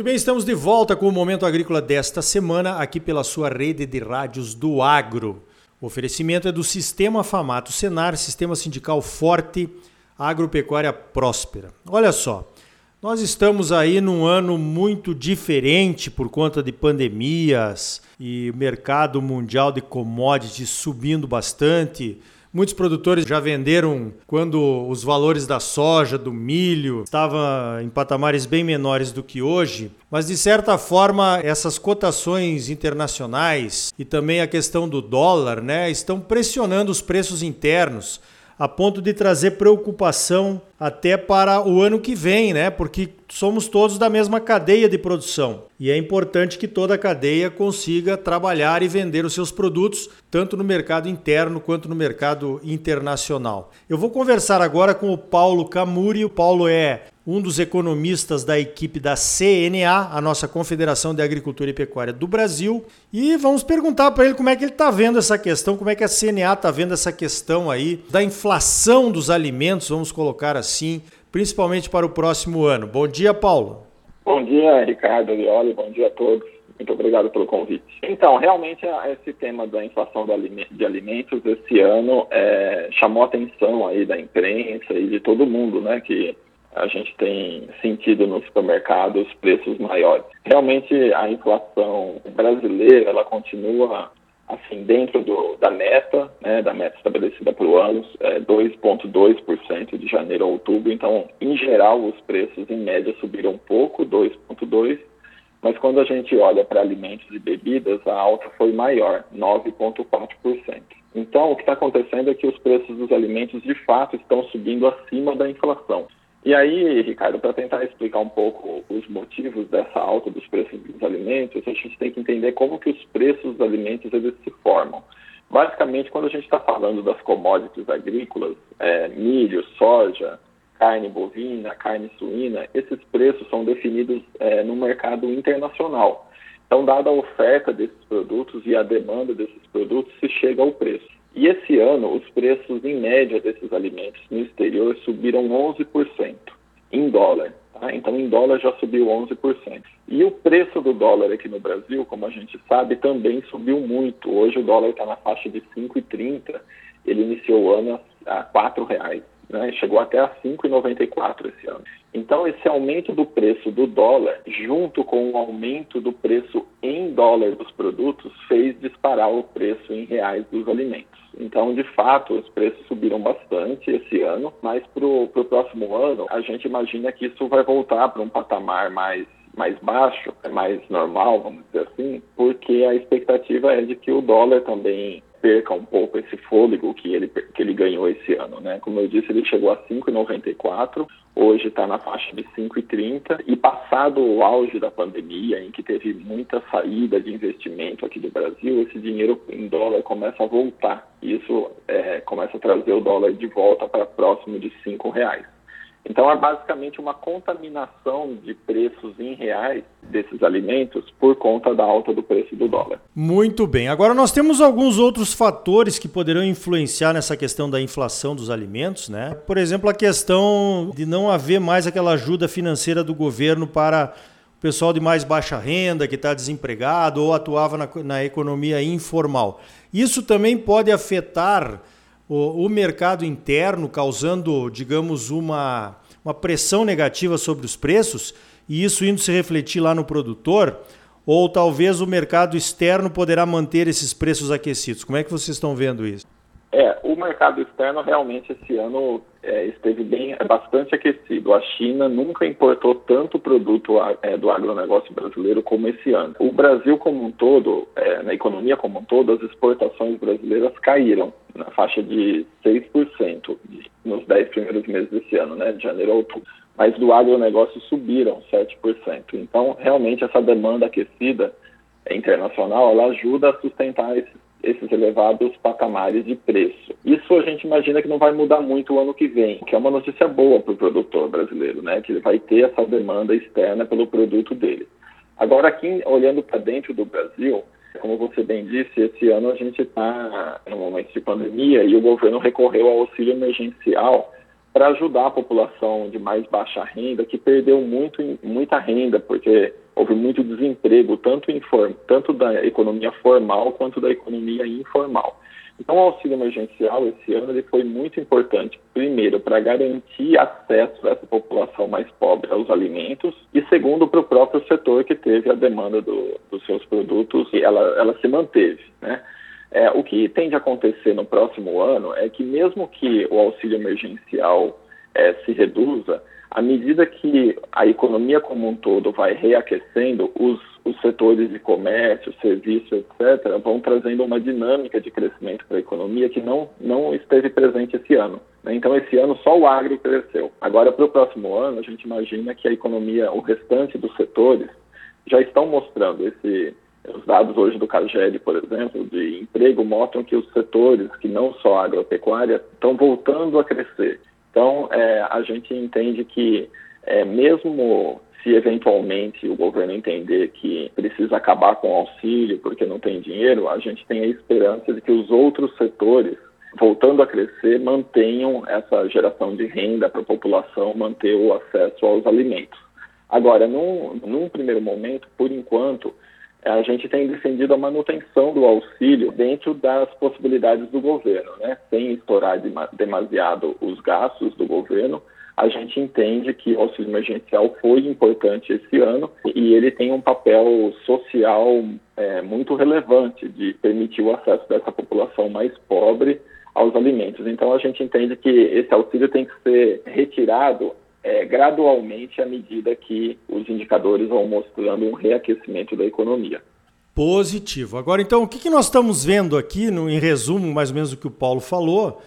Muito bem, estamos de volta com o Momento Agrícola desta semana, aqui pela sua rede de rádios do Agro. O oferecimento é do Sistema Famato Senar, Sistema Sindical Forte, Agropecuária Próspera. Olha só, nós estamos aí num ano muito diferente por conta de pandemias e o mercado mundial de commodities subindo bastante Muitos produtores já venderam quando os valores da soja, do milho, estavam em patamares bem menores do que hoje, mas de certa forma essas cotações internacionais e também a questão do dólar, né, estão pressionando os preços internos a ponto de trazer preocupação até para o ano que vem, né? Porque somos todos da mesma cadeia de produção e é importante que toda a cadeia consiga trabalhar e vender os seus produtos tanto no mercado interno quanto no mercado internacional. Eu vou conversar agora com o Paulo Camuri. O Paulo é um dos economistas da equipe da CNA, a nossa Confederação de Agricultura e Pecuária do Brasil, e vamos perguntar para ele como é que ele está vendo essa questão, como é que a CNA está vendo essa questão aí da inflação dos alimentos, vamos colocar assim, principalmente para o próximo ano. Bom dia, Paulo. Bom dia, Ricardo Lioli, bom dia a todos. Muito obrigado pelo convite. Então, realmente, esse tema da inflação de alimentos esse ano é, chamou a atenção aí da imprensa e de todo mundo, né, que a gente tem sentido nos supermercados preços maiores. Realmente a inflação brasileira ela continua assim dentro do, da meta, né, da meta estabelecida para o ano, é 2,2% de janeiro a outubro. Então, em geral, os preços em média subiram um pouco, 2,2%. Mas quando a gente olha para alimentos e bebidas, a alta foi maior, 9,4%. Então, o que está acontecendo é que os preços dos alimentos de fato estão subindo acima da inflação. E aí, Ricardo, para tentar explicar um pouco os motivos dessa alta dos preços dos alimentos, a gente tem que entender como que os preços dos alimentos eles se formam. Basicamente, quando a gente está falando das commodities agrícolas, é, milho, soja, carne bovina, carne suína, esses preços são definidos é, no mercado internacional. Então, dada a oferta desses produtos e a demanda desses produtos, se chega ao preço. E esse ano, os preços em média desses alimentos no exterior subiram 11% em dólar. Tá? Então, em dólar já subiu 11%. E o preço do dólar aqui no Brasil, como a gente sabe, também subiu muito. Hoje o dólar está na faixa de 5,30. Ele iniciou o ano a R$ reais né? chegou até a 5,94 esse ano. Então, esse aumento do preço do dólar, junto com o aumento do preço em dólar dos produtos, fez disparar o preço em reais dos alimentos. Então, de fato, os preços subiram bastante esse ano, mas para o próximo ano, a gente imagina que isso vai voltar para um patamar mais mais baixo, mais normal, vamos dizer assim, porque a expectativa é de que o dólar também perca um pouco esse fôlego que ele, que ele ganhou esse ano, né? Como eu disse, ele chegou a 5,94, hoje está na faixa de 5,30 e passado o auge da pandemia, em que teve muita saída de investimento aqui do Brasil, esse dinheiro em dólar começa a voltar. Isso é, começa a trazer o dólar de volta para próximo de cinco reais. Então é basicamente uma contaminação de preços em reais desses alimentos por conta da alta do preço do dólar. Muito bem. Agora nós temos alguns outros fatores que poderão influenciar nessa questão da inflação dos alimentos, né? Por exemplo, a questão de não haver mais aquela ajuda financeira do governo para o pessoal de mais baixa renda que está desempregado ou atuava na, na economia informal. Isso também pode afetar o, o mercado interno, causando, digamos, uma, uma pressão negativa sobre os preços e isso indo se refletir lá no produtor? Ou talvez o mercado externo poderá manter esses preços aquecidos? Como é que vocês estão vendo isso? É, o mercado externo realmente esse ano é, esteve bem, é bastante aquecido. A China nunca importou tanto produto é, do agronegócio brasileiro como esse ano. O Brasil como um todo, é, na economia como um todo, as exportações brasileiras caíram na faixa de 6% nos 10 primeiros meses desse ano, né, de janeiro a outubro. Mas do agronegócio subiram 7%. Então, realmente, essa demanda aquecida internacional, ela ajuda a sustentar esses esses elevados patamares de preço. Isso a gente imagina que não vai mudar muito o ano que vem, que é uma notícia boa para o produtor brasileiro, né? Que ele vai ter essa demanda externa pelo produto dele. Agora, aqui olhando para dentro do Brasil, como você bem disse, esse ano a gente está no momento de pandemia e o governo recorreu ao auxílio emergencial para ajudar a população de mais baixa renda, que perdeu muito, muita renda, porque houve muito desemprego, tanto, inform, tanto da economia formal quanto da economia informal. Então, o auxílio emergencial esse ano ele foi muito importante, primeiro, para garantir acesso dessa população mais pobre aos alimentos, e segundo, para o próprio setor que teve a demanda do, dos seus produtos e ela, ela se manteve. Né? É, o que tende a acontecer no próximo ano é que, mesmo que o auxílio emergencial é, se reduza, à medida que a economia como um todo vai reaquecendo, os, os setores de comércio, serviço, etc., vão trazendo uma dinâmica de crescimento para a economia que não, não esteve presente esse ano. Né? Então, esse ano só o agro cresceu. Agora, para o próximo ano, a gente imagina que a economia, o restante dos setores, já estão mostrando esse. Os dados hoje do CAGED, por exemplo, de emprego, mostram que os setores, que não só a agropecuária, estão voltando a crescer. Então, é, a gente entende que, é, mesmo se eventualmente o governo entender que precisa acabar com o auxílio porque não tem dinheiro, a gente tem a esperança de que os outros setores, voltando a crescer, mantenham essa geração de renda para a população manter o acesso aos alimentos. Agora, num, num primeiro momento, por enquanto, a gente tem defendido a manutenção do auxílio dentro das possibilidades do governo, né? sem estourar demasiado os gastos do governo. A gente entende que o auxílio emergencial foi importante esse ano e ele tem um papel social é, muito relevante de permitir o acesso dessa população mais pobre aos alimentos. Então, a gente entende que esse auxílio tem que ser retirado é, gradualmente à medida que os indicadores vão mostrando um reaquecimento da economia. Positivo. Agora, então, o que, nós estamos vendo aqui, no, em resumo, mais ou menos o que o Paulo falou,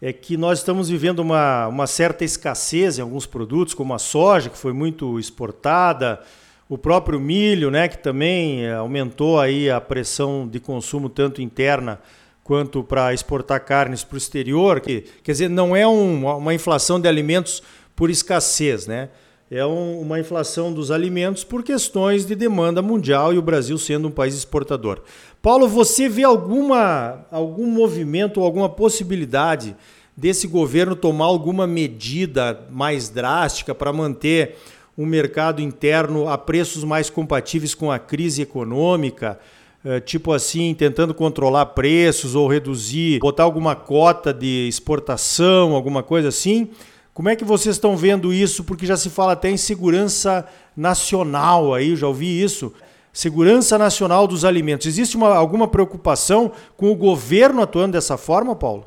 é que nós estamos vivendo uma, uma certa escassez em alguns produtos, como a soja, que foi muito exportada, o próprio milho, né, que também é, aumentou aí a pressão de consumo tanto interna quanto para exportar carnes para o exterior. Que, quer dizer, não é um, uma inflação de alimentos por escassez, né? É um, uma inflação dos alimentos por questões de demanda mundial e o Brasil sendo um país exportador. Paulo, você vê alguma, algum movimento ou alguma possibilidade desse governo tomar alguma medida mais drástica para manter um mercado interno a preços mais compatíveis com a crise econômica? Eh, tipo assim, tentando controlar preços ou reduzir, botar alguma cota de exportação, alguma coisa assim? Como é que vocês estão vendo isso? Porque já se fala até em segurança nacional aí, já ouvi isso. Segurança nacional dos alimentos. Existe uma, alguma preocupação com o governo atuando dessa forma, Paulo?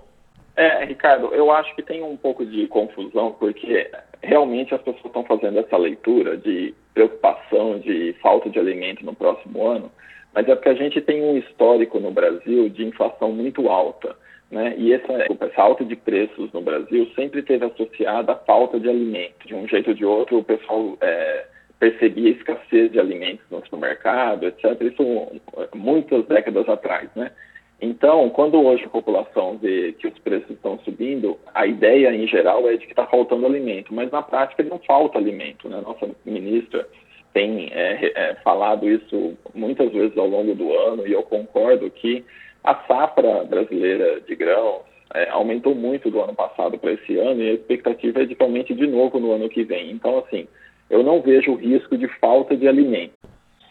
É, Ricardo, eu acho que tem um pouco de confusão, porque realmente as pessoas estão fazendo essa leitura de preocupação de falta de alimento no próximo ano, mas é porque a gente tem um histórico no Brasil de inflação muito alta. Né? E essa, essa alta de preços no Brasil sempre teve associada à falta de alimento. De um jeito ou de outro, o pessoal é, percebia escassez de alimentos no supermercado, etc. Isso muitas décadas atrás, né? Então, quando hoje a população vê que os preços estão subindo, a ideia em geral é de que está faltando alimento, mas na prática não falta alimento. Né? Nossa ministra tem é, é, falado isso muitas vezes ao longo do ano e eu concordo que a safra brasileira de grãos é, aumentou muito do ano passado para esse ano e a expectativa é de que aumente de novo no ano que vem. Então, assim, eu não vejo o risco de falta de alimento.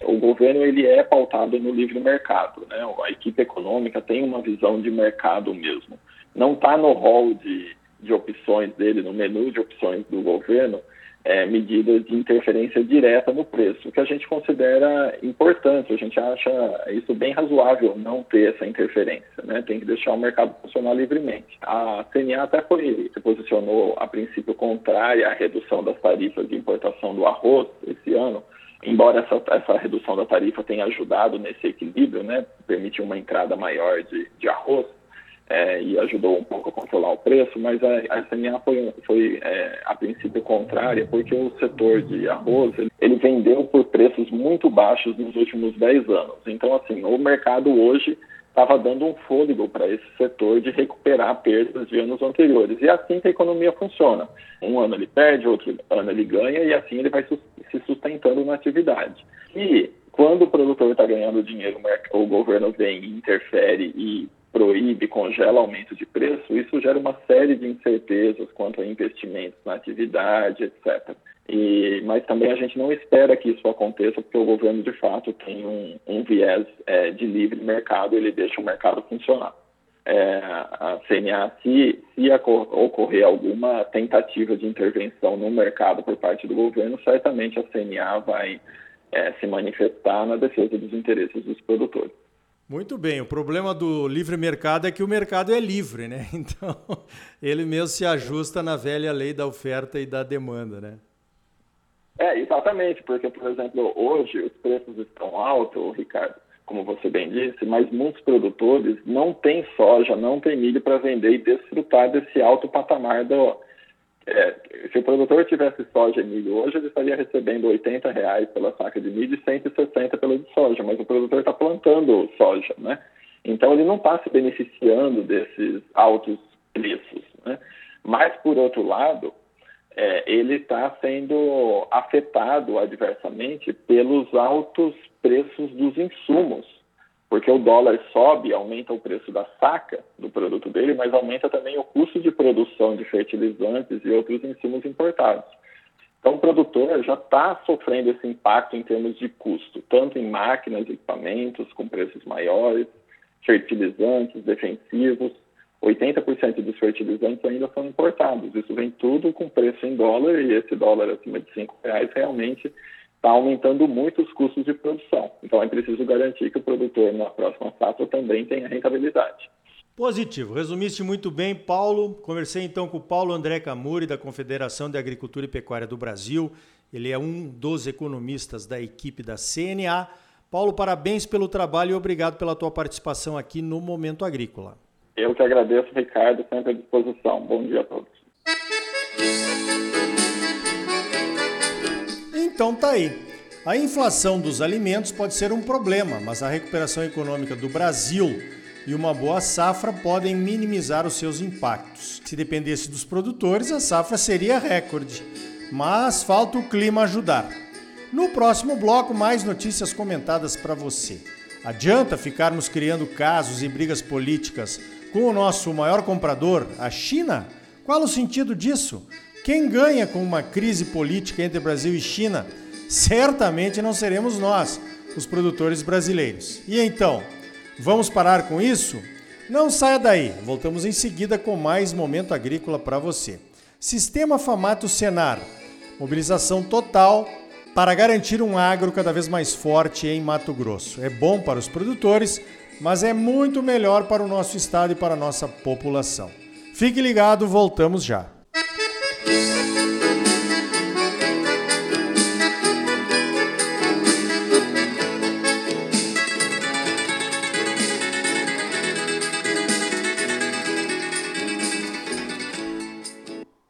O governo ele é pautado no livre mercado, né? A equipe econômica tem uma visão de mercado mesmo. Não está no rol de, de opções dele, no menu de opções do governo, é, medidas de interferência direta no preço, que a gente considera importante, a gente acha isso bem razoável não ter essa interferência, né? tem que deixar o mercado funcionar livremente. A CNA até foi, se posicionou a princípio contrária à redução das tarifas de importação do arroz esse ano, embora essa, essa redução da tarifa tenha ajudado nesse equilíbrio, né? permitiu uma entrada maior de, de arroz, é, e ajudou um pouco a controlar o preço, mas a, a SMA foi, foi é, a princípio contrária, porque o setor de arroz ele, ele vendeu por preços muito baixos nos últimos 10 anos. Então, assim, o mercado hoje estava dando um fôlego para esse setor de recuperar perdas de anos anteriores. E é assim que a economia funciona. Um ano ele perde, outro ano ele ganha, e assim ele vai se sustentando na atividade. E quando o produtor está ganhando dinheiro, o governo vem, interfere e proíbe, congela aumento de preço, isso gera uma série de incertezas quanto a investimentos na atividade, etc. E, mas também a gente não espera que isso aconteça, porque o governo, de fato, tem um, um viés é, de livre mercado, ele deixa o mercado funcionar. É, a CNA, se, se ocorrer alguma tentativa de intervenção no mercado por parte do governo, certamente a CNA vai é, se manifestar na defesa dos interesses dos produtores. Muito bem, o problema do livre mercado é que o mercado é livre, né? Então, ele mesmo se ajusta na velha lei da oferta e da demanda, né? É, exatamente, porque, por exemplo, hoje os preços estão altos, Ricardo, como você bem disse, mas muitos produtores não têm soja, não têm milho para vender e desfrutar desse alto patamar do. É, se o produtor tivesse soja e milho hoje, ele estaria recebendo 80 reais pela saca de milho e 160 pela de soja, mas o produtor está plantando soja, né? Então ele não está se beneficiando desses altos preços, né? Mas, por outro lado, é, ele está sendo afetado adversamente pelos altos preços dos insumos, porque o dólar sobe, aumenta o preço da saca do produto dele, mas aumenta também o custo de produção de fertilizantes e outros insumos importados. Então, o produtor já está sofrendo esse impacto em termos de custo, tanto em máquinas, equipamentos com preços maiores, fertilizantes, defensivos, 80% dos fertilizantes ainda são importados. Isso vem tudo com preço em dólar e esse dólar acima de cinco reais realmente está aumentando muito os custos de produção. Então é preciso garantir que o produtor na próxima safra também tenha rentabilidade. Positivo. Resumiste muito bem, Paulo. Conversei então com o Paulo André Camuri, da Confederação de Agricultura e Pecuária do Brasil. Ele é um dos economistas da equipe da CNA. Paulo, parabéns pelo trabalho e obrigado pela tua participação aqui no Momento Agrícola. Eu que agradeço, Ricardo, sempre à disposição. Bom dia a todos. Então tá aí. A inflação dos alimentos pode ser um problema, mas a recuperação econômica do Brasil e uma boa safra podem minimizar os seus impactos. Se dependesse dos produtores, a safra seria recorde. Mas falta o clima ajudar. No próximo bloco, mais notícias comentadas para você. Adianta ficarmos criando casos e brigas políticas com o nosso maior comprador, a China? Qual o sentido disso? Quem ganha com uma crise política entre Brasil e China? Certamente não seremos nós, os produtores brasileiros. E então, vamos parar com isso? Não saia daí, voltamos em seguida com mais momento agrícola para você. Sistema Famato Senar mobilização total para garantir um agro cada vez mais forte em Mato Grosso. É bom para os produtores, mas é muito melhor para o nosso estado e para a nossa população. Fique ligado, voltamos já. Música